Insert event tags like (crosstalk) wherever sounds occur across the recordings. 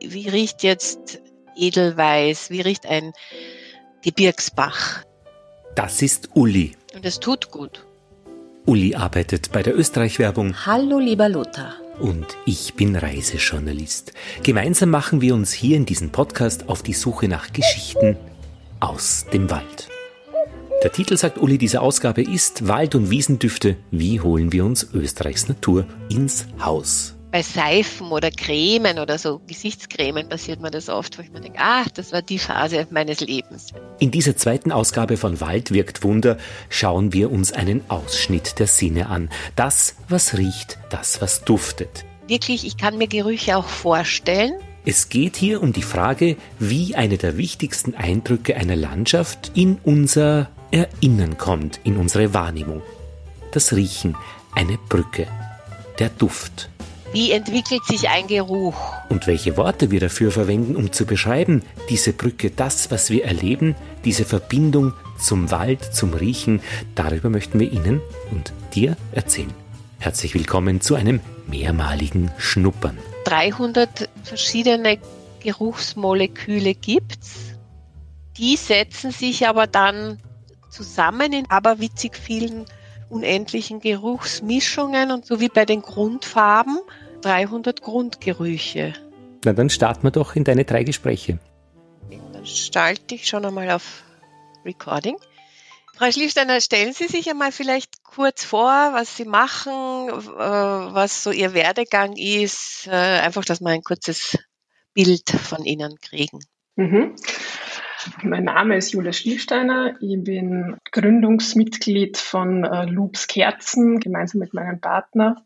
wie riecht jetzt Edelweiß, wie riecht ein Gebirgsbach. Das ist Uli. Und es tut gut. Uli arbeitet bei der Österreich-Werbung. Hallo, lieber Lothar. Und ich bin Reisejournalist. Gemeinsam machen wir uns hier in diesem Podcast auf die Suche nach Geschichten aus dem Wald. Der Titel sagt Uli dieser Ausgabe ist Wald- und Wiesendüfte. Wie holen wir uns Österreichs Natur ins Haus? Bei Seifen oder Cremen oder so Gesichtscremen passiert mir das oft, wo ich mir denke, ah, das war die Phase meines Lebens. In dieser zweiten Ausgabe von Wald wirkt Wunder schauen wir uns einen Ausschnitt der Sinne an. Das, was riecht, das, was duftet. Wirklich, ich kann mir Gerüche auch vorstellen. Es geht hier um die Frage, wie eine der wichtigsten Eindrücke einer Landschaft in unser Erinnern kommt, in unsere Wahrnehmung. Das Riechen, eine Brücke, der Duft. Wie entwickelt sich ein Geruch? Und welche Worte wir dafür verwenden, um zu beschreiben, diese Brücke, das, was wir erleben, diese Verbindung zum Wald, zum Riechen, darüber möchten wir Ihnen und dir erzählen. Herzlich willkommen zu einem mehrmaligen Schnuppern. 300 verschiedene Geruchsmoleküle gibt's. Die setzen sich aber dann zusammen in aberwitzig vielen unendlichen Geruchsmischungen und so wie bei den Grundfarben 300 Grundgerüche. Na, dann starten wir doch in deine drei Gespräche. Dann schalte ich schon einmal auf Recording. Frau Schliefsteiner, stellen Sie sich einmal vielleicht kurz vor, was Sie machen, äh, was so Ihr Werdegang ist, äh, einfach, dass wir ein kurzes Bild von Ihnen kriegen. Mhm. Mein Name ist Julia Schliefsteiner. Ich bin Gründungsmitglied von äh, Loops Kerzen gemeinsam mit meinem Partner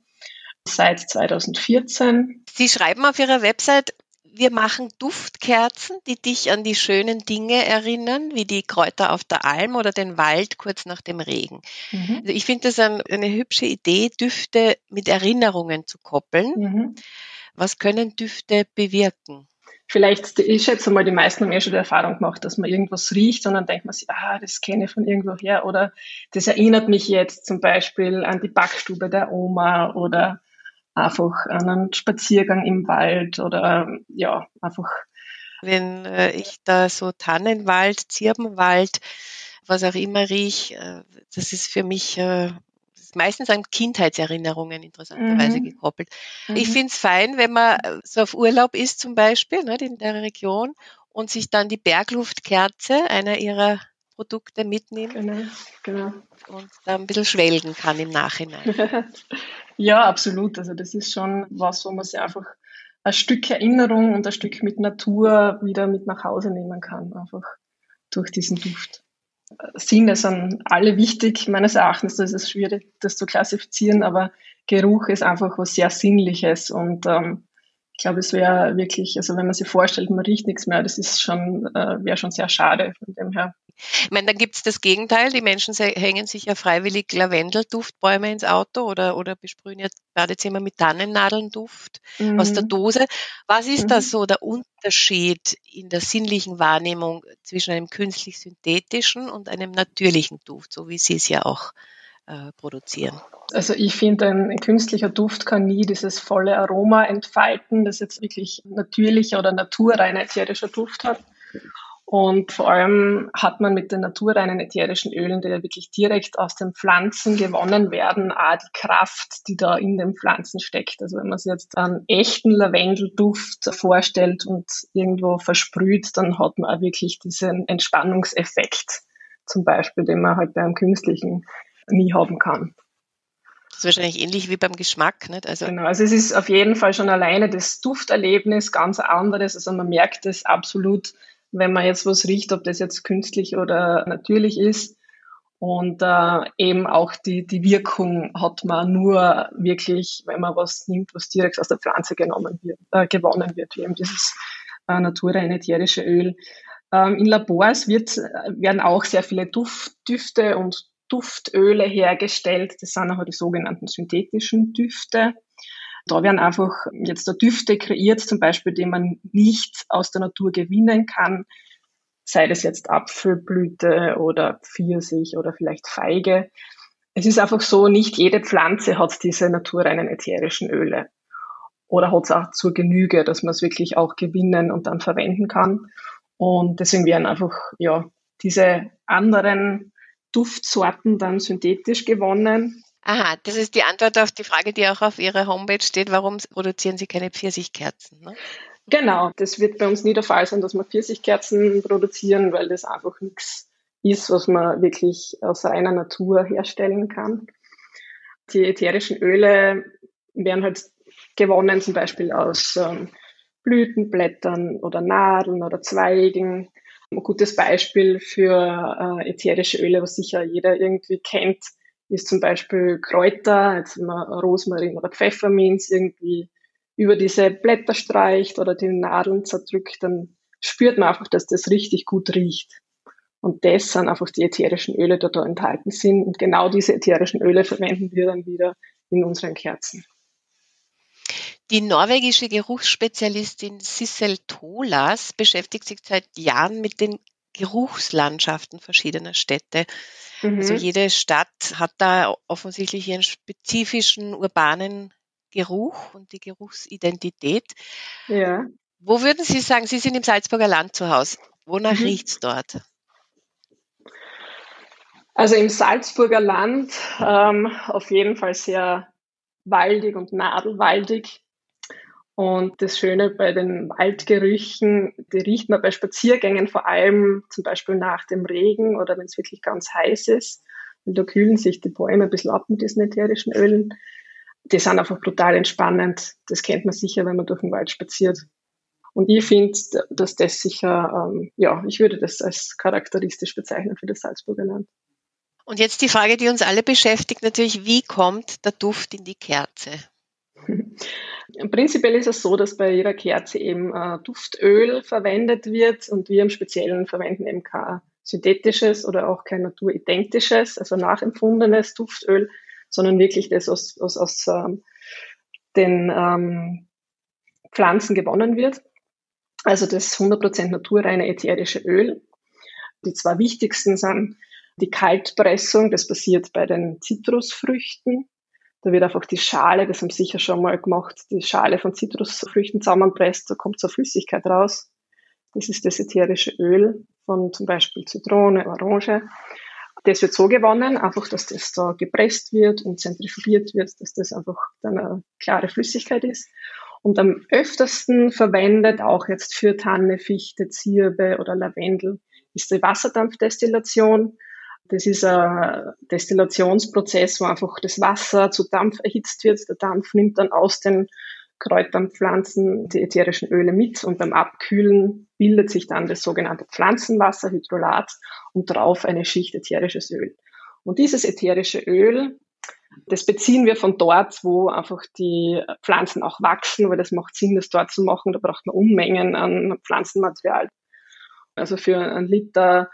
seit 2014. Sie schreiben auf Ihrer Website, wir machen Duftkerzen, die dich an die schönen Dinge erinnern, wie die Kräuter auf der Alm oder den Wald kurz nach dem Regen. Mhm. Also ich finde das ein, eine hübsche Idee, Düfte mit Erinnerungen zu koppeln. Mhm. Was können Düfte bewirken? vielleicht, ich schätze mal, die meisten haben eh schon die Erfahrung gemacht, dass man irgendwas riecht und dann denkt man sich, ah, das kenne ich von irgendwo her oder das erinnert mich jetzt zum Beispiel an die Backstube der Oma oder einfach an einen Spaziergang im Wald oder ja, einfach. Wenn äh, ich da so Tannenwald, Zirbenwald, was auch immer riech, äh, das ist für mich äh, meistens an Kindheitserinnerungen interessanterweise mhm. gekoppelt. Mhm. Ich finde es fein, wenn man so auf Urlaub ist zum Beispiel ne, in der Region und sich dann die Bergluftkerze einer ihrer Produkte mitnimmt genau, genau. und da ein bisschen schwelgen kann im Nachhinein. (laughs) ja, absolut. Also das ist schon was, wo man sich einfach ein Stück Erinnerung und ein Stück mit Natur wieder mit nach Hause nehmen kann, einfach durch diesen Duft. Sinne sind alle wichtig. Meines Erachtens das ist es schwierig, das zu klassifizieren, aber Geruch ist einfach was sehr Sinnliches und ähm, ich glaube, es wäre wirklich, also wenn man sich vorstellt, man riecht nichts mehr, das ist schon, äh, wäre schon sehr schade von dem her. Ich meine, dann gibt es das Gegenteil. Die Menschen hängen sich ja freiwillig Lavendelduftbäume ins Auto oder, oder besprühen ihr Badezimmer mit Tannennadelnduft mhm. aus der Dose. Was ist mhm. da so der Unterschied in der sinnlichen Wahrnehmung zwischen einem künstlich-synthetischen und einem natürlichen Duft, so wie Sie es ja auch äh, produzieren? Also ich finde, ein künstlicher Duft kann nie dieses volle Aroma entfalten, das jetzt wirklich natürlicher oder naturreiner ätherischer Duft hat. Und vor allem hat man mit den naturreinen ätherischen Ölen, die ja wirklich direkt aus den Pflanzen gewonnen werden, auch die Kraft, die da in den Pflanzen steckt. Also wenn man sich jetzt einen echten Lavendelduft vorstellt und irgendwo versprüht, dann hat man auch wirklich diesen Entspannungseffekt, zum Beispiel, den man halt beim künstlichen nie haben kann. Das ist wahrscheinlich ähnlich wie beim Geschmack, nicht? Also genau, also es ist auf jeden Fall schon alleine das Dufterlebnis ganz anderes. Also man merkt es absolut wenn man jetzt was riecht, ob das jetzt künstlich oder natürlich ist. Und äh, eben auch die, die Wirkung hat man nur wirklich, wenn man was nimmt, was direkt aus der Pflanze genommen wird, äh, gewonnen wird, wie eben dieses äh, naturreine ätherische Öl. Ähm, in Labors wird, werden auch sehr viele Duft, Düfte und Duftöle hergestellt. Das sind auch die sogenannten synthetischen Düfte. Da werden einfach jetzt Düfte kreiert, zum Beispiel, die man nicht aus der Natur gewinnen kann, sei das jetzt Apfelblüte oder Pfirsich oder vielleicht Feige. Es ist einfach so, nicht jede Pflanze hat diese naturreinen ätherischen Öle. oder hat es auch zur Genüge, dass man es wirklich auch gewinnen und dann verwenden kann. Und deswegen werden einfach ja diese anderen Duftsorten dann synthetisch gewonnen. Aha, das ist die Antwort auf die Frage, die auch auf Ihrer Homepage steht. Warum produzieren Sie keine Pfirsichkerzen? Ne? Genau, das wird bei uns nie der Fall sein, dass wir Pfirsichkerzen produzieren, weil das einfach nichts ist, was man wirklich aus reiner Natur herstellen kann. Die ätherischen Öle werden halt gewonnen, zum Beispiel aus ähm, Blütenblättern oder Nadeln oder Zweigen. Ein gutes Beispiel für äh, ätherische Öle, was sicher jeder irgendwie kennt, ist zum Beispiel Kräuter, jetzt wenn man Rosmarin oder Pfefferminz irgendwie über diese Blätter streicht oder die Nadeln zerdrückt, dann spürt man einfach, dass das richtig gut riecht. Und das sind einfach die ätherischen Öle, die da enthalten sind. Und genau diese ätherischen Öle verwenden wir dann wieder in unseren Kerzen. Die norwegische Geruchsspezialistin Sissel Tolas beschäftigt sich seit Jahren mit den Geruchslandschaften verschiedener Städte. Mhm. Also jede Stadt hat da offensichtlich ihren spezifischen urbanen Geruch und die Geruchsidentität. Ja. Wo würden Sie sagen, Sie sind im Salzburger Land zu Hause. Wonach mhm. riecht es dort? Also im Salzburger Land ähm, auf jeden Fall sehr waldig und nadelwaldig. Und das Schöne bei den Waldgerüchen, die riecht man bei Spaziergängen vor allem zum Beispiel nach dem Regen oder wenn es wirklich ganz heiß ist. Und da kühlen sich die Bäume ein bisschen ab mit diesen ätherischen Ölen. Die sind einfach brutal entspannend. Das kennt man sicher, wenn man durch den Wald spaziert. Und ich finde, dass das sicher, ähm, ja, ich würde das als charakteristisch bezeichnen für das Salzburger Land. Und jetzt die Frage, die uns alle beschäftigt, natürlich, wie kommt der Duft in die Kerze? (laughs) Prinzipiell ist es so, dass bei jeder Kerze eben äh, Duftöl verwendet wird und wir im Speziellen verwenden eben kein synthetisches oder auch kein naturidentisches, also nachempfundenes Duftöl, sondern wirklich das aus, aus, aus ähm, den ähm, Pflanzen gewonnen wird. Also das 100% naturreine ätherische Öl. Die zwei wichtigsten sind die Kaltpressung, das passiert bei den Zitrusfrüchten da wird einfach die Schale, das haben Sie sicher schon mal gemacht, die Schale von Zitrusfrüchten zusammenpresst, da kommt so Flüssigkeit raus. Das ist das ätherische Öl von zum Beispiel Zitrone, Orange. Das wird so gewonnen, einfach, dass das da gepresst wird und zentrifugiert wird, dass das einfach dann eine klare Flüssigkeit ist. Und am öftersten verwendet, auch jetzt für Tanne, Fichte, Zirbe oder Lavendel, ist die Wasserdampfdestillation. Das ist ein Destillationsprozess, wo einfach das Wasser zu Dampf erhitzt wird. Der Dampf nimmt dann aus den Kräutern, Pflanzen die ätherischen Öle mit und beim Abkühlen bildet sich dann das sogenannte Pflanzenwasser, Hydrolat und drauf eine Schicht ätherisches Öl. Und dieses ätherische Öl, das beziehen wir von dort, wo einfach die Pflanzen auch wachsen, weil das macht Sinn, das dort zu machen. Da braucht man Unmengen an Pflanzenmaterial. Also für einen Liter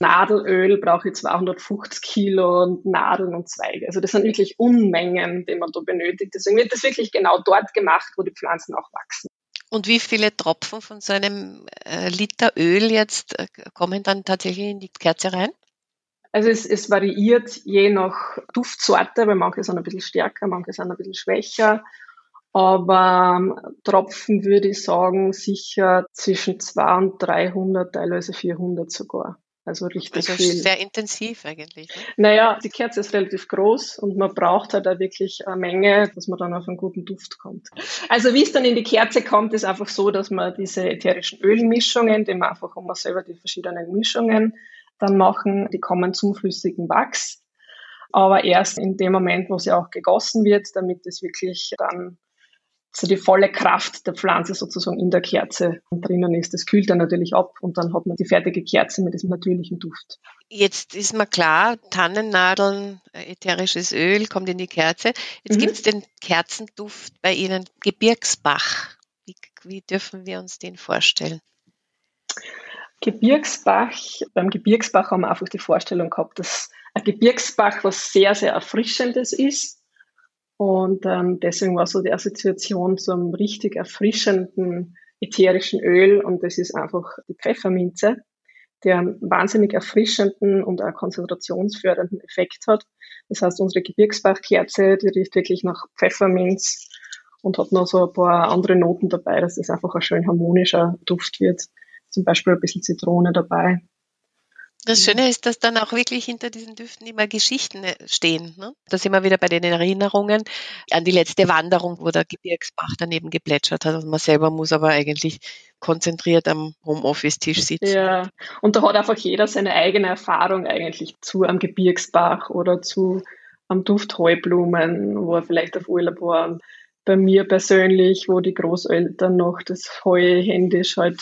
Nadelöl brauche ich 250 Kilo Nadeln und Zweige. Also das sind wirklich Unmengen, die man da benötigt. Deswegen wird das wirklich genau dort gemacht, wo die Pflanzen auch wachsen. Und wie viele Tropfen von so einem äh, Liter Öl jetzt äh, kommen dann tatsächlich in die Kerze rein? Also es, es variiert je nach Duftsorte, weil manche sind ein bisschen stärker, manche sind ein bisschen schwächer. Aber ähm, Tropfen würde ich sagen, sicher zwischen 200 und 300, teilweise 400 sogar. Also richtig also viel. Sehr intensiv eigentlich. Ne? Naja, die Kerze ist relativ groß und man braucht halt auch wirklich eine Menge, dass man dann auf einen guten Duft kommt. Also wie es dann in die Kerze kommt, ist einfach so, dass man diese ätherischen Ölmischungen, die man einfach um selber die verschiedenen Mischungen dann machen, die kommen zum flüssigen Wachs. Aber erst in dem Moment, wo sie auch gegossen wird, damit es wirklich dann so die volle Kraft der Pflanze sozusagen in der Kerze drinnen ist. Das kühlt dann natürlich ab und dann hat man die fertige Kerze mit diesem natürlichen Duft. Jetzt ist mir klar, Tannennadeln, äh, ätherisches Öl kommt in die Kerze. Jetzt mhm. gibt es den Kerzenduft bei Ihnen, Gebirgsbach. Wie, wie dürfen wir uns den vorstellen? Gebirgsbach, beim Gebirgsbach haben wir einfach die Vorstellung gehabt, dass ein Gebirgsbach was sehr, sehr Erfrischendes ist und ähm, deswegen war so die Assoziation zum richtig erfrischenden ätherischen Öl und das ist einfach die Pfefferminze, der einen wahnsinnig erfrischenden und auch konzentrationsfördernden Effekt hat. Das heißt, unsere Gebirgsbachkerze, die riecht wirklich nach Pfefferminz und hat noch so ein paar andere Noten dabei, dass es einfach ein schön harmonischer Duft wird. Zum Beispiel ein bisschen Zitrone dabei. Das Schöne ist, dass dann auch wirklich hinter diesen Düften immer Geschichten äh, stehen. Ne? Da sind wir wieder bei den Erinnerungen an die letzte Wanderung, wo der Gebirgsbach daneben geplätschert hat und man selber muss aber eigentlich konzentriert am Homeoffice-Tisch sitzen. Ja, und da hat einfach jeder seine eigene Erfahrung eigentlich zu am Gebirgsbach oder zu am Duft Heublumen, wo er vielleicht auf Urlaub war. Bei mir persönlich, wo die Großeltern noch das Heu händisch halt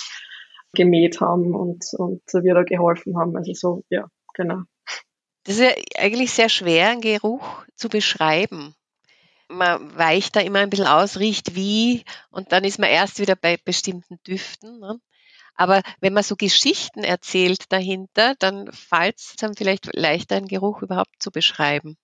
gemäht haben und, und wir da geholfen haben. Also so, ja, genau. Das ist ja eigentlich sehr schwer, einen Geruch zu beschreiben. Man weicht da immer ein bisschen aus, riecht wie und dann ist man erst wieder bei bestimmten Düften. Ne? Aber wenn man so Geschichten erzählt dahinter, dann fällt es dann vielleicht leichter, einen Geruch überhaupt zu beschreiben.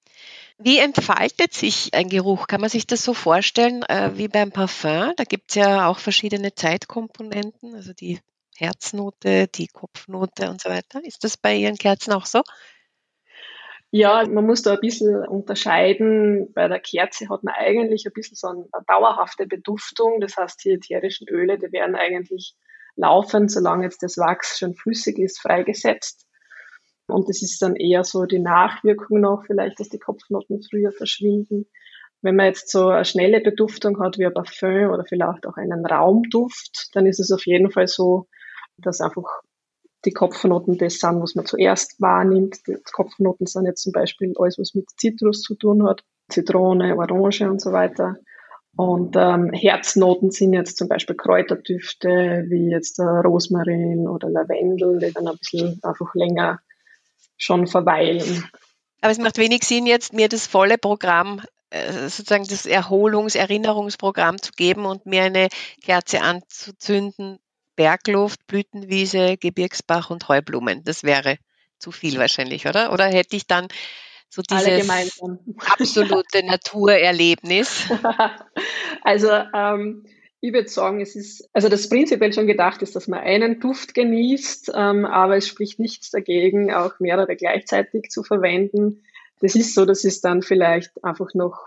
Wie entfaltet sich ein Geruch? Kann man sich das so vorstellen äh, wie beim Parfum? Da gibt es ja auch verschiedene Zeitkomponenten, also die Herznote, die Kopfnote und so weiter. Ist das bei Ihren Kerzen auch so? Ja, man muss da ein bisschen unterscheiden. Bei der Kerze hat man eigentlich ein bisschen so eine dauerhafte Beduftung. Das heißt, die ätherischen Öle, die werden eigentlich laufend, solange jetzt das Wachs schon flüssig ist, freigesetzt. Und das ist dann eher so die Nachwirkung noch, vielleicht, dass die Kopfnoten früher verschwinden. Wenn man jetzt so eine schnelle Beduftung hat wie ein Parfüm oder vielleicht auch einen Raumduft, dann ist es auf jeden Fall so, dass einfach die Kopfnoten das sind, was man zuerst wahrnimmt. Die Kopfnoten sind jetzt zum Beispiel alles, was mit Zitrus zu tun hat, Zitrone, Orange und so weiter. Und ähm, Herznoten sind jetzt zum Beispiel Kräuterdüfte wie jetzt äh, Rosmarin oder Lavendel, die dann ein bisschen einfach länger schon verweilen. Aber es macht wenig Sinn, jetzt mir das volle Programm, äh, sozusagen das Erholungs-Erinnerungsprogramm zu geben und mir eine Kerze anzuzünden, Bergluft, Blütenwiese, Gebirgsbach und Heublumen. Das wäre zu viel wahrscheinlich, oder? Oder hätte ich dann so dieses (laughs) absolute Naturerlebnis? (laughs) also ähm, ich würde sagen, es ist, also das prinzipiell schon gedacht ist, dass man einen Duft genießt, ähm, aber es spricht nichts dagegen, auch mehrere gleichzeitig zu verwenden. Das ist so, das ist dann vielleicht einfach noch,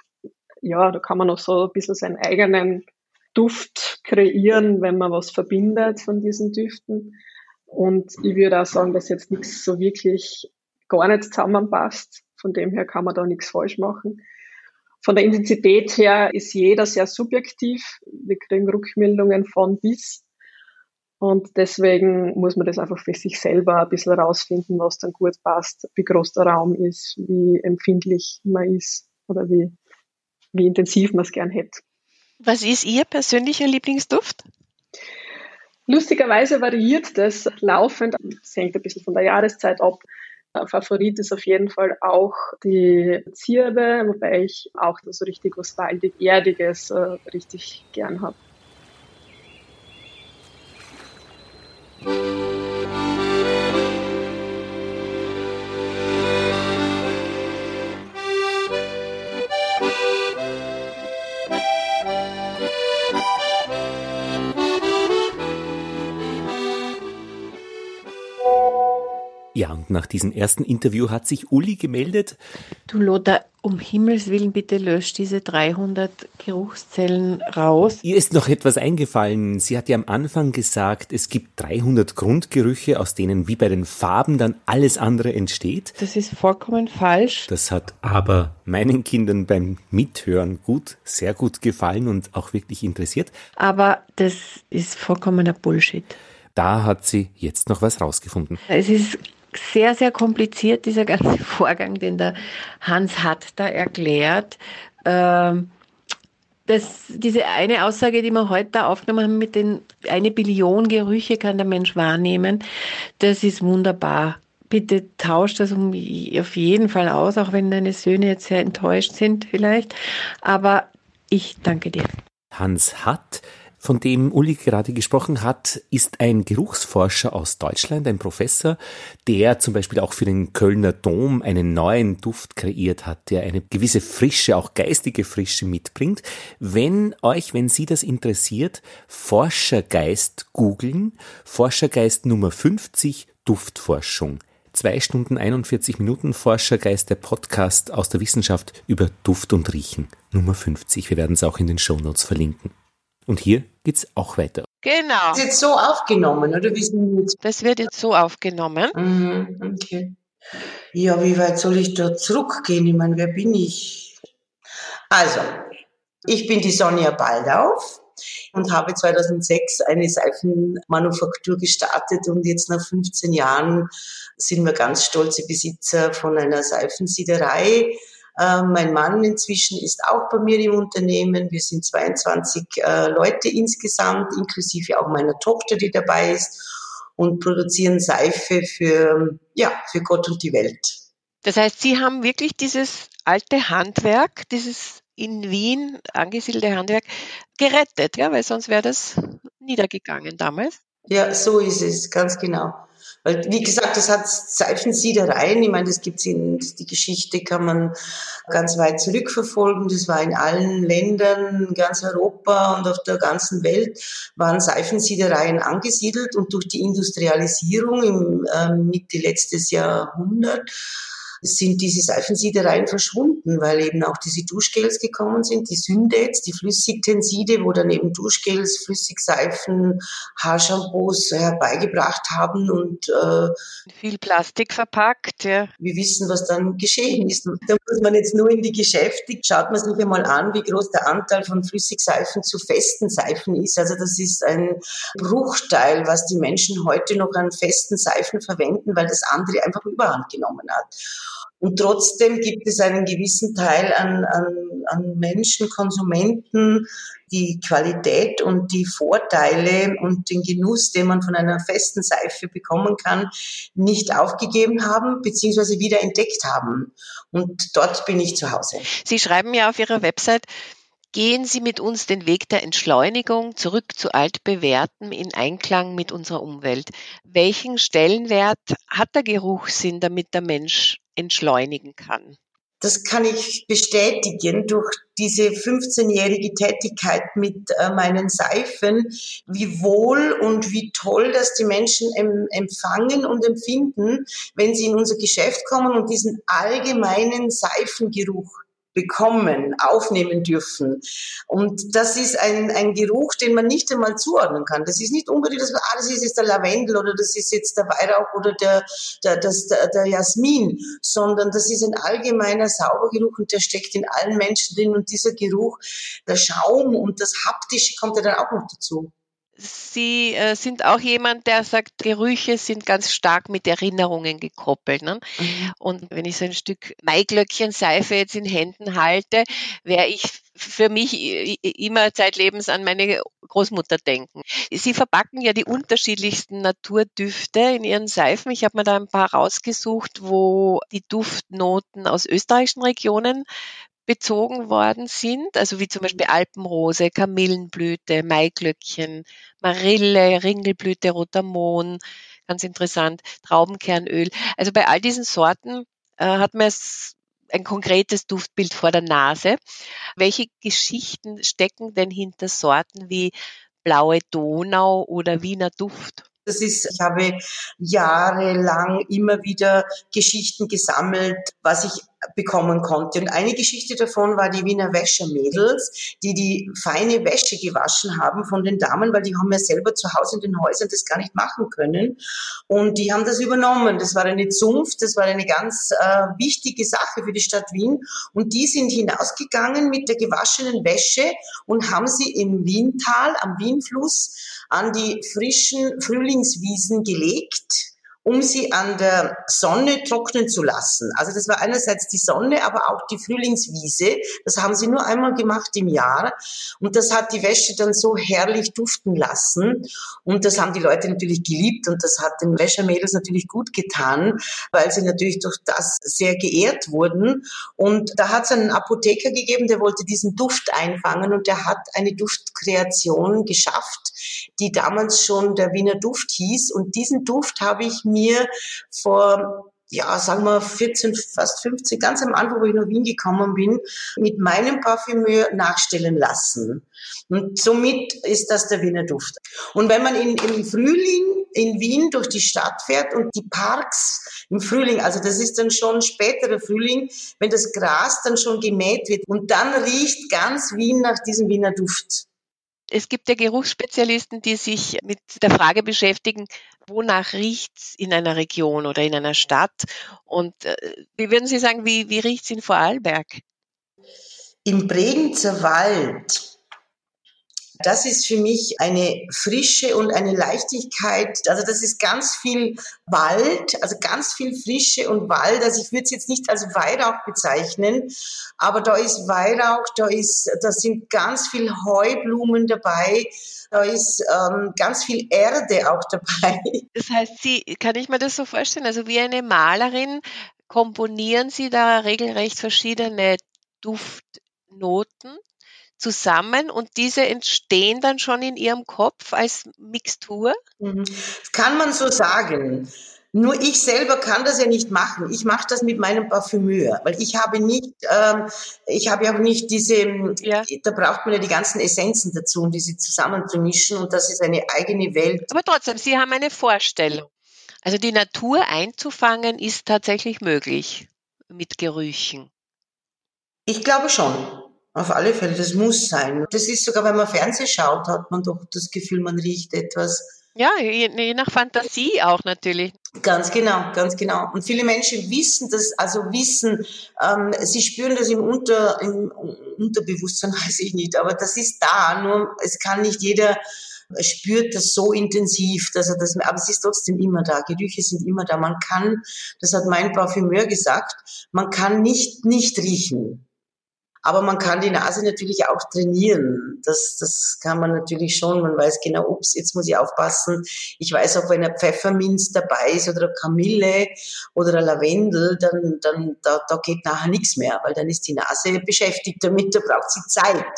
ja, da kann man noch so ein bisschen seinen eigenen Duft kreieren, wenn man was verbindet von diesen Düften. Und ich würde auch sagen, dass jetzt nichts so wirklich gar nicht zusammenpasst. Von dem her kann man da nichts falsch machen. Von der Intensität her ist jeder sehr subjektiv. Wir kriegen Rückmeldungen von bis. Und deswegen muss man das einfach für sich selber ein bisschen herausfinden, was dann gut passt, wie groß der Raum ist, wie empfindlich man ist oder wie, wie intensiv man es gern hätte. Was ist Ihr persönlicher Lieblingsduft? Lustigerweise variiert das laufend. Es hängt ein bisschen von der Jahreszeit ab. Favorit ist auf jeden Fall auch die Zirbe, wobei ich auch so richtig was waldig Erdiges äh, richtig gern habe. Ja, und nach diesem ersten Interview hat sich Uli gemeldet. Du Lothar, um Himmels Willen, bitte lösch diese 300 Geruchszellen raus. Ihr ist noch etwas eingefallen. Sie hat ja am Anfang gesagt, es gibt 300 Grundgerüche, aus denen wie bei den Farben dann alles andere entsteht. Das ist vollkommen falsch. Das hat aber meinen Kindern beim Mithören gut, sehr gut gefallen und auch wirklich interessiert. Aber das ist vollkommener Bullshit. Da hat sie jetzt noch was rausgefunden. Es ist sehr, sehr kompliziert, dieser ganze (laughs) Vorgang, den der Hans hat da erklärt. Ähm, das, diese eine Aussage, die wir heute aufgenommen haben, mit den eine Billion Gerüche kann der Mensch wahrnehmen, das ist wunderbar. Bitte tauscht das um, auf jeden Fall aus, auch wenn deine Söhne jetzt sehr enttäuscht sind vielleicht. Aber ich danke dir. Hans hat von dem Uli gerade gesprochen hat, ist ein Geruchsforscher aus Deutschland, ein Professor, der zum Beispiel auch für den Kölner Dom einen neuen Duft kreiert hat, der eine gewisse Frische, auch geistige Frische mitbringt. Wenn euch, wenn Sie das interessiert, Forschergeist googeln, Forschergeist Nummer 50 Duftforschung Zwei Stunden 41 Minuten Forschergeist, der Podcast aus der Wissenschaft über Duft und Riechen. Nummer 50. Wir werden es auch in den Shownotes verlinken. Und hier geht's auch weiter. Genau. Das ist jetzt so aufgenommen, oder wie sind jetzt? Das wird jetzt so aufgenommen. Mhm, okay. Ja, wie weit soll ich da zurückgehen? Ich meine, wer bin ich? Also, ich bin die Sonja Baldauf und habe 2006 eine Seifenmanufaktur gestartet und jetzt nach 15 Jahren sind wir ganz stolze Besitzer von einer Seifensiederei. Äh, mein Mann inzwischen ist auch bei mir im Unternehmen. Wir sind 22 äh, Leute insgesamt, inklusive auch meiner Tochter, die dabei ist und produzieren Seife für, ja, für Gott und die Welt. Das heißt, Sie haben wirklich dieses alte Handwerk, dieses in Wien angesiedelte Handwerk gerettet, ja, weil sonst wäre das niedergegangen damals. Ja, so ist es, ganz genau. Weil, wie gesagt, das hat Seifensiedereien. Ich meine, das gibt's in, die Geschichte kann man ganz weit zurückverfolgen. Das war in allen Ländern, ganz Europa und auf der ganzen Welt waren Seifensiedereien angesiedelt und durch die Industrialisierung im äh, Mitte letztes Jahrhundert sind diese Seifensiedereien verschwunden, weil eben auch diese Duschgels gekommen sind, die Syndates, die Flüssigtenside, wo dann eben Duschgels, Flüssigseifen, Haarshampoos herbeigebracht haben und äh, viel Plastik verpackt. Ja. Wir wissen, was dann geschehen ist. Da muss man jetzt nur in die Geschäfte, schaut man sich einmal an, wie groß der Anteil von Flüssigseifen zu festen Seifen ist. Also das ist ein Bruchteil, was die Menschen heute noch an festen Seifen verwenden, weil das andere einfach überhand genommen hat. Und trotzdem gibt es einen gewissen Teil an, an, an Menschen, Konsumenten, die Qualität und die Vorteile und den Genuss, den man von einer festen Seife bekommen kann, nicht aufgegeben haben bzw. wieder entdeckt haben. Und dort bin ich zu Hause. Sie schreiben ja auf Ihrer Website, Gehen Sie mit uns den Weg der Entschleunigung zurück zu altbewährtem in Einklang mit unserer Umwelt. Welchen Stellenwert hat der Geruchssinn, damit der Mensch entschleunigen kann? Das kann ich bestätigen durch diese 15-jährige Tätigkeit mit äh, meinen Seifen, wie wohl und wie toll das die Menschen empfangen und empfinden, wenn sie in unser Geschäft kommen und diesen allgemeinen Seifengeruch bekommen, aufnehmen dürfen. Und das ist ein, ein Geruch, den man nicht einmal zuordnen kann. Das ist nicht unbedingt, dass man, ah, das ist jetzt der Lavendel oder das ist jetzt der Weihrauch oder der, der, das, der, der Jasmin, sondern das ist ein allgemeiner Saubergeruch und der steckt in allen Menschen drin und dieser Geruch, der Schaum und das Haptische kommt ja dann auch noch dazu. Sie äh, sind auch jemand, der sagt, Gerüche sind ganz stark mit Erinnerungen gekoppelt. Ne? Mhm. Und wenn ich so ein Stück Maiglöckchenseife jetzt in Händen halte, wäre ich für mich immer zeitlebens an meine Großmutter denken. Sie verpacken ja die unterschiedlichsten Naturdüfte in ihren Seifen. Ich habe mir da ein paar rausgesucht, wo die Duftnoten aus österreichischen Regionen bezogen worden sind, also wie zum Beispiel Alpenrose, Kamillenblüte, Maiglöckchen, Marille, Ringelblüte, roter Mohn, ganz interessant, Traubenkernöl. Also bei all diesen Sorten äh, hat man ein konkretes Duftbild vor der Nase. Welche Geschichten stecken denn hinter Sorten wie blaue Donau oder Wiener Duft? Das ist, ich habe jahrelang immer wieder Geschichten gesammelt, was ich bekommen konnte. Und eine Geschichte davon war die Wiener Wäschermädels, die die feine Wäsche gewaschen haben von den Damen, weil die haben ja selber zu Hause in den Häusern das gar nicht machen können. Und die haben das übernommen. Das war eine Zunft, das war eine ganz äh, wichtige Sache für die Stadt Wien. Und die sind hinausgegangen mit der gewaschenen Wäsche und haben sie im Wiental, am Wienfluss, an die frischen Frühlingswiesen gelegt um sie an der Sonne trocknen zu lassen. Also das war einerseits die Sonne, aber auch die Frühlingswiese. Das haben sie nur einmal gemacht im Jahr. Und das hat die Wäsche dann so herrlich duften lassen. Und das haben die Leute natürlich geliebt und das hat den Wäschermädels natürlich gut getan, weil sie natürlich durch das sehr geehrt wurden. Und da hat es einen Apotheker gegeben, der wollte diesen Duft einfangen und der hat eine Duftkreation geschafft, die damals schon der Wiener Duft hieß. Und diesen Duft habe ich mir vor ja, sagen wir 14, fast 15, ganz am Anfang, wo ich nach Wien gekommen bin, mit meinem Parfümeur nachstellen lassen. Und somit ist das der Wiener Duft. Und wenn man in, im Frühling in Wien durch die Stadt fährt und die Parks im Frühling, also das ist dann schon späterer Frühling, wenn das Gras dann schon gemäht wird und dann riecht ganz Wien nach diesem Wiener Duft. Es gibt ja Geruchsspezialisten, die sich mit der Frage beschäftigen, wonach riecht's in einer Region oder in einer Stadt? Und äh, wie würden Sie sagen, wie, wie riecht's in Vorarlberg? Im Bregenzer Wald das ist für mich eine Frische und eine Leichtigkeit. Also das ist ganz viel Wald, also ganz viel Frische und Wald. Also ich würde es jetzt nicht als Weihrauch bezeichnen, aber da ist Weihrauch, da ist, da sind ganz viel Heublumen dabei. Da ist ähm, ganz viel Erde auch dabei. (laughs) Das heißt, Sie, kann ich mir das so vorstellen? Also wie eine Malerin komponieren Sie da regelrecht verschiedene Duftnoten zusammen und diese entstehen dann schon in Ihrem Kopf als Mixtur? Mhm. Kann man so sagen. Nur ich selber kann das ja nicht machen. Ich mache das mit meinem Parfümeur, weil ich habe nicht, ähm, ich habe ja auch nicht diese, ja. da braucht man ja die ganzen Essenzen dazu, um diese zusammenzumischen und das ist eine eigene Welt. Aber trotzdem, Sie haben eine Vorstellung. Also die Natur einzufangen ist tatsächlich möglich mit Gerüchen. Ich glaube schon. Auf alle Fälle, das muss sein. Das ist sogar, wenn man Fernsehen schaut, hat man doch das Gefühl, man riecht etwas. Ja, je, je nach Fantasie auch natürlich. Ganz genau, ganz genau. Und viele Menschen wissen das, also wissen, ähm, sie spüren das im, Unter, im Unterbewusstsein, (laughs) weiß ich nicht, aber das ist da. Nur es kann nicht jeder spürt das so intensiv, dass er das, aber es ist trotzdem immer da. Gerüche sind immer da. Man kann, das hat mein Parfümeur gesagt, man kann nicht nicht riechen. Aber man kann die Nase natürlich auch trainieren. Das, das kann man natürlich schon. Man weiß genau, ups, jetzt muss ich aufpassen. Ich weiß auch, wenn ein Pfefferminz dabei ist oder eine Kamille oder ein Lavendel, dann, dann da, da geht nachher nichts mehr, weil dann ist die Nase beschäftigt damit, da braucht sie Zeit,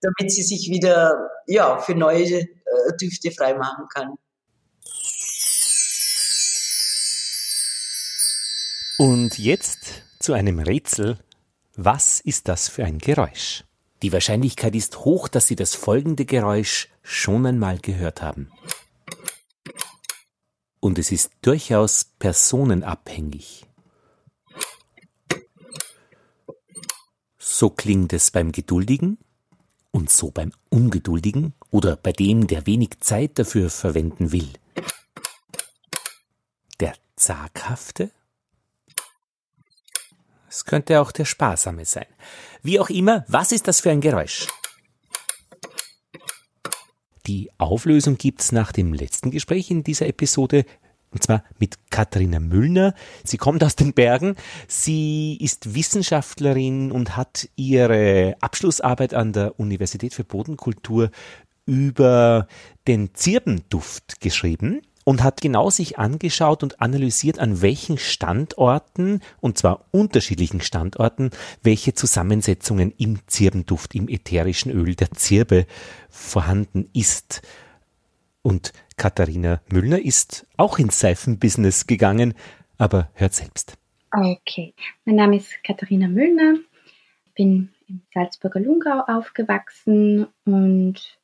damit sie sich wieder ja, für neue äh, Düfte freimachen kann. Und jetzt zu einem Rätsel, was ist das für ein Geräusch? Die Wahrscheinlichkeit ist hoch, dass Sie das folgende Geräusch schon einmal gehört haben. Und es ist durchaus personenabhängig. So klingt es beim Geduldigen und so beim Ungeduldigen oder bei dem, der wenig Zeit dafür verwenden will. Der Zaghafte es könnte auch der Sparsame sein. Wie auch immer, was ist das für ein Geräusch? Die Auflösung gibt's nach dem letzten Gespräch in dieser Episode, und zwar mit Katharina Müllner. Sie kommt aus den Bergen. Sie ist Wissenschaftlerin und hat ihre Abschlussarbeit an der Universität für Bodenkultur über den Zirbenduft geschrieben und hat genau sich angeschaut und analysiert, an welchen Standorten, und zwar unterschiedlichen Standorten, welche Zusammensetzungen im Zirbenduft, im ätherischen Öl der Zirbe vorhanden ist. Und Katharina Müllner ist auch ins Seifenbusiness gegangen, aber hört selbst. Okay, mein Name ist Katharina Müllner, bin im Salzburger Lungau aufgewachsen und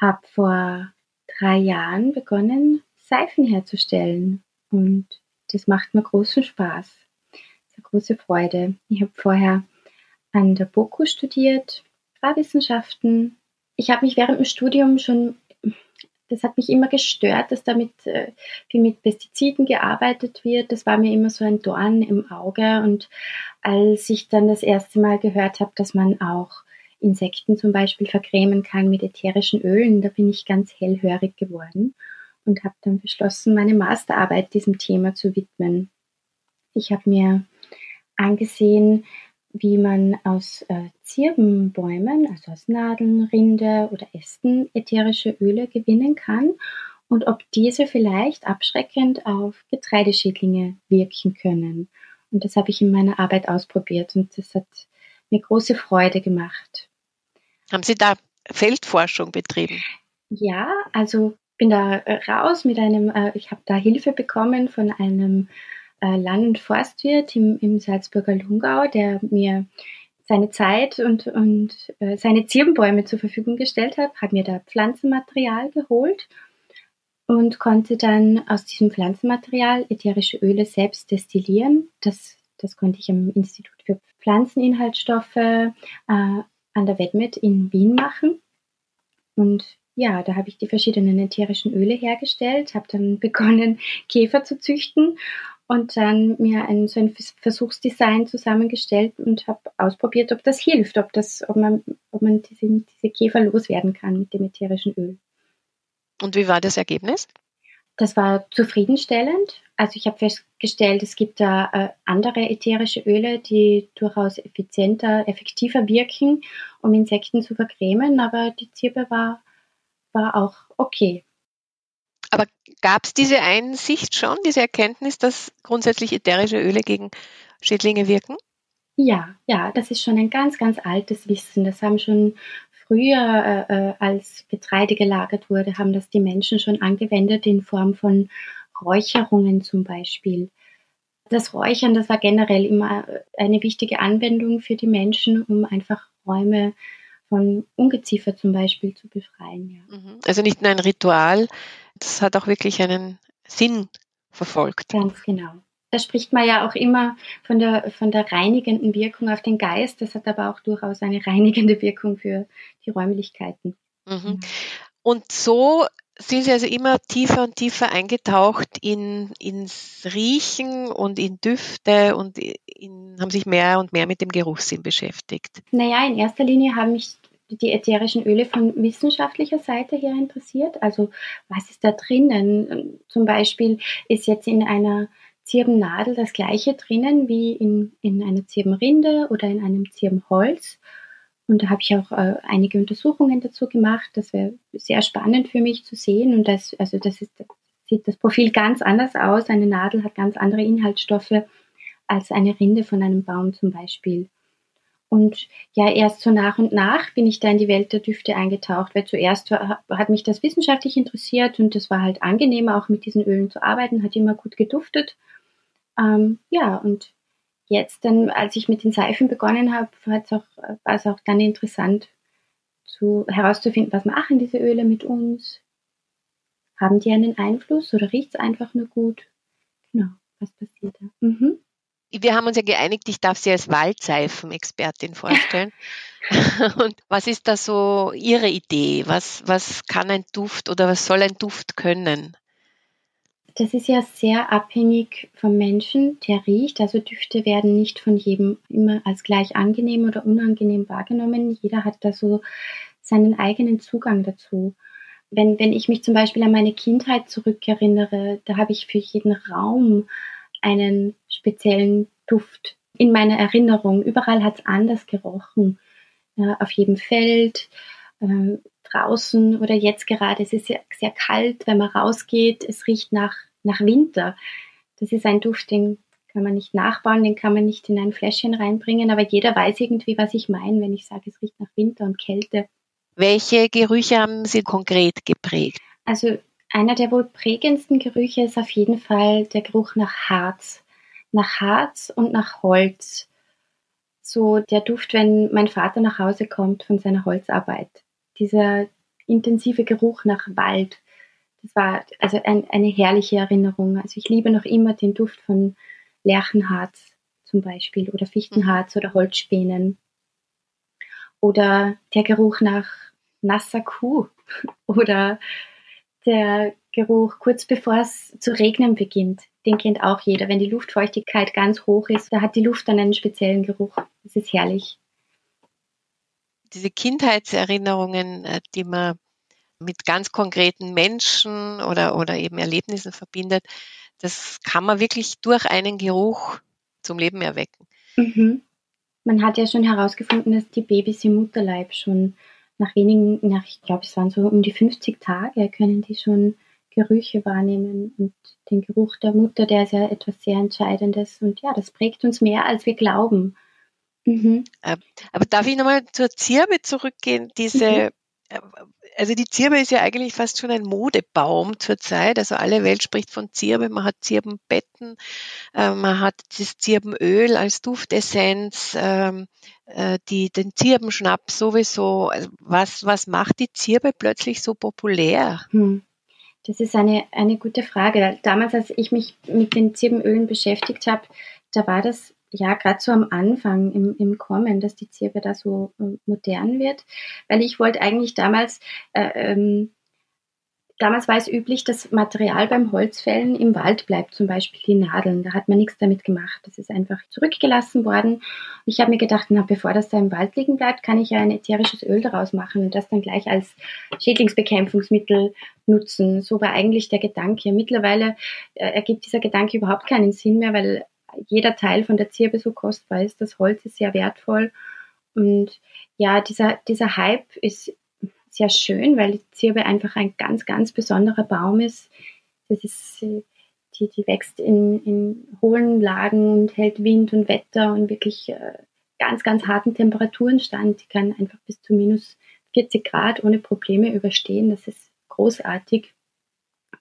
habe vor drei Jahren begonnen, Seifen herzustellen. Und das macht mir großen Spaß. Sehr große Freude. Ich habe vorher an der BOKU studiert, Fahrwissenschaften. Ich habe mich während dem Studium schon, das hat mich immer gestört, dass damit äh, viel mit Pestiziden gearbeitet wird. Das war mir immer so ein Dorn im Auge. Und als ich dann das erste Mal gehört habe, dass man auch Insekten zum Beispiel vergrämen kann mit ätherischen Ölen, da bin ich ganz hellhörig geworden und habe dann beschlossen, meine Masterarbeit diesem Thema zu widmen. Ich habe mir angesehen, wie man aus äh, Zirbenbäumen, also aus Nadeln, Rinde oder Ästen, ätherische Öle gewinnen kann und ob diese vielleicht abschreckend auf Getreideschädlinge wirken können. Und das habe ich in meiner Arbeit ausprobiert und das hat mir große Freude gemacht. Haben Sie da Feldforschung betrieben? Ja, also bin da äh, raus mit einem, äh, ich habe da Hilfe bekommen von einem äh, Land- und Forstwirt im, im Salzburger Lungau, der mir seine Zeit und, und äh, seine Zirbenbäume zur Verfügung gestellt hat, hat mir da Pflanzenmaterial geholt und konnte dann aus diesem Pflanzenmaterial ätherische Öle selbst destillieren. Das, das konnte ich am Institut für Pflanzeninhaltsstoffe äh, an der WEDMED in Wien machen. Und ja, da habe ich die verschiedenen ätherischen Öle hergestellt, habe dann (laughs) begonnen, Käfer zu züchten und dann mir ein, so ein Versuchsdesign zusammengestellt und habe ausprobiert, ob das hilft, ob, das, ob man, ob man diese, diese Käfer loswerden kann mit dem ätherischen Öl. Und wie war das Ergebnis? Das war zufriedenstellend. Also ich habe festgestellt, es gibt da äh, andere ätherische Öle, die durchaus effizienter, effektiver wirken, um Insekten zu vergrämen, aber die Zirbe war, war auch okay. Aber gab es diese Einsicht schon, diese Erkenntnis, dass grundsätzlich ätherische Öle gegen Schädlinge wirken? Ja, ja, das ist schon ein ganz, ganz altes Wissen. Das haben schon früher, äh, äh, als Getreide gelagert wurde, haben das die Menschen schon angewendet in Form von Räucherungen zum Beispiel. Das Räuchern, das war generell immer eine wichtige Anwendung für die Menschen, um einfach Räume von Ungeziefer zum Beispiel zu befreien. Ja. Mhm. Also nicht nur ein Ritual, das hat auch wirklich einen Sinn verfolgt. Ganz genau. Da spricht man ja auch immer von der, von der reinigenden Wirkung auf den Geist. Das hat aber auch durchaus eine (laughs) reinigende Wirkung für die Räumlichkeiten. Mhm. Und so sind Sie also immer tiefer und tiefer eingetaucht in, ins Riechen und in Düfte und in, haben sich mehr und mehr mit dem Geruchssinn beschäftigt. Naja, in erster Linie haben mich die ätherischen Öle von wissenschaftlicher Seite her interessiert. Also was ist da drinnen? Zum Beispiel ist jetzt in einer Zirbennadel das gleiche drinnen wie in, in einer Zirbenrinde oder in einem Zirbenholz. Und da habe ich auch äh, einige Untersuchungen dazu gemacht. Das wäre sehr spannend für mich zu sehen. Und das, also das ist, sieht das Profil ganz anders aus. Eine Nadel hat ganz andere Inhaltsstoffe als eine Rinde von einem Baum zum Beispiel. Und ja, erst so nach und nach bin ich da in die Welt der Düfte eingetaucht, weil zuerst hat mich das wissenschaftlich interessiert und es war halt angenehmer, auch mit diesen Ölen zu arbeiten, hat immer gut geduftet. Ähm, ja, und jetzt dann, als ich mit den Seifen begonnen habe, war es auch dann interessant zu, herauszufinden, was machen diese Öle mit uns? Haben die einen Einfluss oder riecht es einfach nur gut? Genau, was passiert da? Mhm. Wir haben uns ja geeinigt, ich darf Sie als Waldseifenexpertin vorstellen. (laughs) Und was ist da so Ihre Idee? Was, was kann ein Duft oder was soll ein Duft können? Das ist ja sehr abhängig vom Menschen, der riecht. Also Düfte werden nicht von jedem immer als gleich angenehm oder unangenehm wahrgenommen. Jeder hat da so seinen eigenen Zugang dazu. Wenn, wenn ich mich zum Beispiel an meine Kindheit zurückerinnere, da habe ich für jeden Raum einen speziellen Duft in meiner Erinnerung. Überall hat es anders gerochen. Ja, auf jedem Feld, äh, draußen oder jetzt gerade. Es ist sehr, sehr kalt, wenn man rausgeht. Es riecht nach nach Winter. Das ist ein Duft, den kann man nicht nachbauen, den kann man nicht in ein Fläschchen reinbringen, aber jeder weiß irgendwie, was ich meine, wenn ich sage, es riecht nach Winter und Kälte. Welche Gerüche haben Sie konkret geprägt? Also einer der wohl prägendsten Gerüche ist auf jeden Fall der Geruch nach Harz. Nach Harz und nach Holz. So der Duft, wenn mein Vater nach Hause kommt von seiner Holzarbeit. Dieser intensive Geruch nach Wald. Das war also ein, eine herrliche Erinnerung. Also ich liebe noch immer den Duft von Lärchenharz zum Beispiel oder Fichtenharz oder Holzspänen. Oder der Geruch nach nasser Kuh (laughs) oder der Geruch kurz bevor es zu regnen beginnt. Den kennt auch jeder. Wenn die Luftfeuchtigkeit ganz hoch ist, da hat die Luft dann einen speziellen Geruch. Das ist herrlich. Diese Kindheitserinnerungen, äh, die man mit ganz konkreten Menschen oder, oder eben Erlebnissen verbindet, das kann man wirklich durch einen Geruch zum Leben erwecken. Mhm. Man hat ja schon herausgefunden, dass die Babys im Mutterleib schon nach wenigen, nach, ich glaube, es waren so um die 50 Tage, können die schon Gerüche wahrnehmen. Und den Geruch der Mutter, der ist ja etwas sehr Entscheidendes. Und ja, das prägt uns mehr, als wir glauben. Mhm. Äh, aber darf ich nochmal zur Zirbe zurückgehen? Diese, mhm. Also die Zirbe ist ja eigentlich fast schon ein Modebaum zurzeit. Also alle Welt spricht von Zirbe. Man hat Zirbenbetten, äh, man hat das Zirbenöl als Duftessenz, ähm, äh, die, den Zirbenschnaps sowieso. Also was, was macht die Zirbe plötzlich so populär? Hm. Das ist eine, eine gute Frage. Damals, als ich mich mit den Zirbenölen beschäftigt habe, da war das ja gerade so am Anfang im, im Kommen, dass die Zirbe da so äh, modern wird. Weil ich wollte eigentlich damals, äh, ähm, damals war es üblich, dass Material beim Holzfällen im Wald bleibt, zum Beispiel die Nadeln. Da hat man nichts damit gemacht. Das ist einfach zurückgelassen worden. Ich habe mir gedacht, na, bevor das da im Wald liegen bleibt, kann ich ja ein ätherisches Öl daraus machen und das dann gleich als Schädlingsbekämpfungsmittel nutzen. So war eigentlich der Gedanke. Mittlerweile äh, ergibt dieser Gedanke überhaupt keinen Sinn mehr, weil jeder Teil von der Zirbe so kostbar ist. Das Holz ist sehr wertvoll. Und ja, dieser, dieser Hype ist sehr schön, weil die Zirbe einfach ein ganz, ganz besonderer Baum ist. Das ist, die, die wächst in, in hohen Lagen und hält Wind und Wetter und wirklich äh, ganz, ganz harten Temperaturen stand. Die kann einfach bis zu minus 40 Grad ohne Probleme überstehen. Das ist großartig.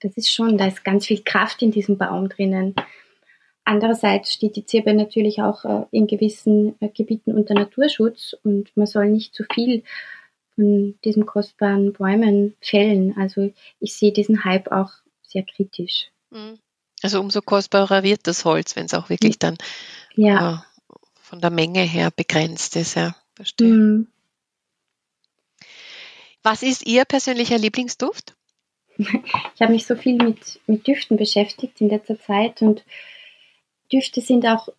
Das ist schon, da ist ganz viel Kraft in diesem Baum drinnen. Andererseits steht die Zirbe natürlich auch äh, in gewissen äh, Gebieten unter Naturschutz und man soll nicht zu viel von diesen kostbaren Bäumen fällen. Also ich sehe diesen Hype auch sehr kritisch. Mhm. Also umso kostbarer wird das Holz, wenn es auch wirklich dann ja. äh, von der Menge her begrenzt ist. Ja, verstehe. Mhm. Was ist Ihr persönlicher Lieblingsduft? (laughs) Ich habe mich so viel mit, mit Düften beschäftigt in letzter Zeit und Düfte sind auch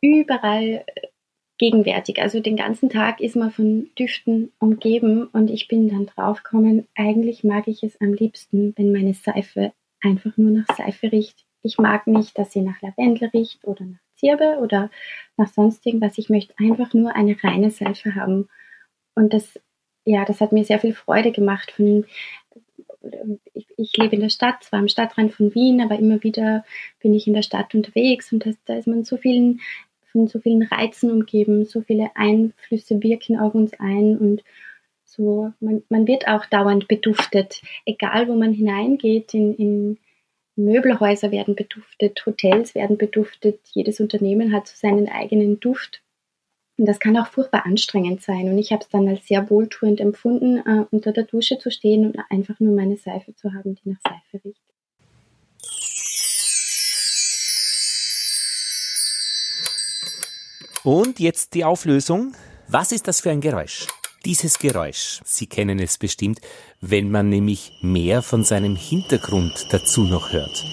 überall äh, gegenwärtig. Also den ganzen Tag ist man von Düften umgeben und ich bin dann draufgekommen, eigentlich mag ich es am liebsten, wenn meine Seife einfach nur nach Seife riecht. Ich mag nicht, dass sie nach Lavendel riecht oder nach Zirbe oder nach sonst irgendwas. Ich möchte einfach nur eine reine Seife haben. Und das, ja, das hat mir sehr viel Freude gemacht, von ich, ich, lebe in der Stadt, zwar am Stadtrand von Wien, aber immer wieder bin ich in der Stadt unterwegs und das, da ist man so vielen, von so vielen Reizen umgeben, so viele Einflüsse wirken auf uns ein und so, man, man wird auch dauernd beduftet, egal wo man hineingeht, in, in Möbelhäuser werden beduftet, Hotels werden beduftet, jedes Unternehmen hat so seinen eigenen Duft. Und das kann auch furchtbar anstrengend sein. Und ich habe es dann als sehr wohltuend empfunden, äh, unter der Dusche zu stehen und einfach nur meine Seife zu haben, die nach Seife riecht. Und jetzt die Auflösung. Was ist das für ein Geräusch? Dieses Geräusch, Sie kennen es bestimmt, wenn man nämlich mehr von seinem Hintergrund dazu noch hört.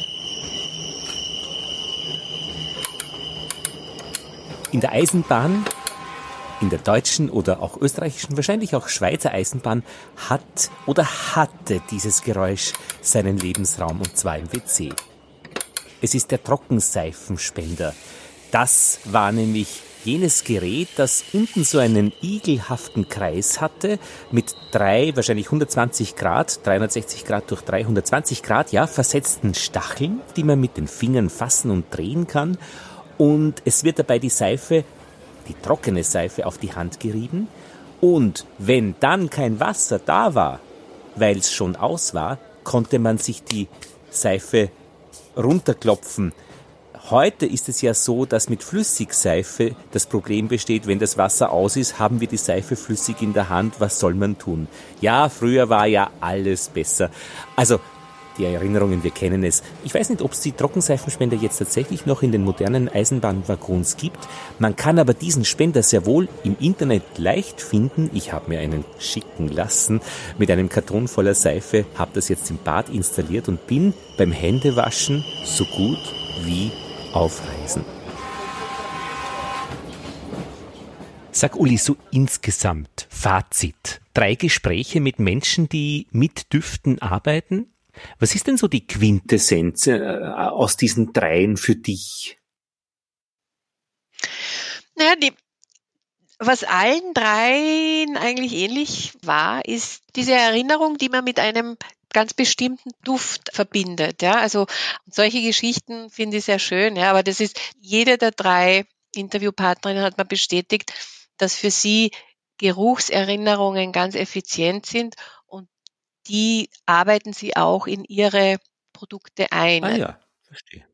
In der Eisenbahn in der deutschen oder auch österreichischen, wahrscheinlich auch Schweizer Eisenbahn hat oder hatte dieses Geräusch seinen Lebensraum und zwar im WC. Es ist der Trockenseifenspender. Das war nämlich jenes Gerät, das unten so einen igelhaften Kreis hatte mit drei, wahrscheinlich 120 Grad, 360 Grad durch 320 Grad, ja, versetzten Stacheln, die man mit den Fingern fassen und drehen kann. Und es wird dabei die Seife die trockene Seife auf die Hand gerieben und wenn dann kein Wasser da war, weil es schon aus war, konnte man sich die Seife runterklopfen. Heute ist es ja so, dass mit Flüssigseife das Problem besteht, wenn das Wasser aus ist, haben wir die Seife flüssig in der Hand, was soll man tun? Ja, früher war ja alles besser. Also die Erinnerungen, wir kennen es. Ich weiß nicht, ob es die Trockenseifenspender jetzt tatsächlich noch in den modernen Eisenbahnwaggons gibt. Man kann aber diesen Spender sehr wohl im Internet leicht finden. Ich habe mir einen schicken lassen mit einem Karton voller Seife, habe das jetzt im Bad installiert und bin beim Händewaschen so gut wie auf Reisen. Sag Uli, so insgesamt, Fazit. Drei Gespräche mit Menschen, die mit Düften arbeiten, was ist denn so die Quintessenz äh, aus diesen dreien für dich? Naja, die, was allen dreien eigentlich ähnlich war, ist diese Erinnerung, die man mit einem ganz bestimmten Duft verbindet. Ja, also solche Geschichten finde ich sehr schön. Ja, aber das ist jede der drei Interviewpartnerinnen hat man bestätigt, dass für sie Geruchserinnerungen ganz effizient sind die arbeiten sie auch in ihre Produkte ein. Ah ja, verstehe.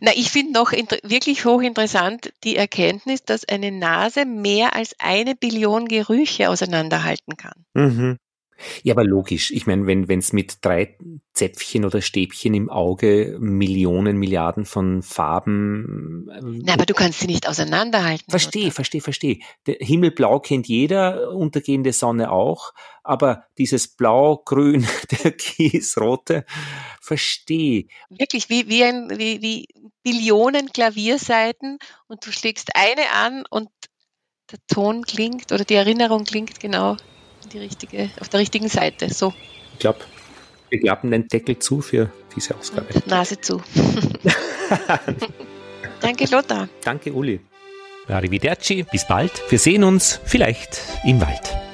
Na, ich finde noch wirklich hochinteressant die Erkenntnis, dass eine Nase mehr als eine Billion Gerüche auseinanderhalten kann. Mhm. Ja, aber logisch. Ich meine, wenn es mit drei Zäpfchen oder Stäbchen im Auge Millionen, Milliarden von Farben. Ähm, Na, aber du kannst sie nicht auseinanderhalten. Verstehe, verstehe, verstehe. Himmelblau kennt jeder, untergehende Sonne auch, aber dieses Blau, Grün, (laughs) der Kiesrote, verstehe. Wirklich, wie, wie, ein, wie, wie Billionen Klavierseiten und du schlägst eine an und der Ton klingt oder die Erinnerung klingt genau die richtige, auf der richtigen Seite. So. Ich glaube, wir klappen den Deckel zu für diese Ausgabe. Und Nase zu. (laughs) Danke, Lothar. Danke, Uli. Arrivederci, bis bald. Wir sehen uns vielleicht im Wald.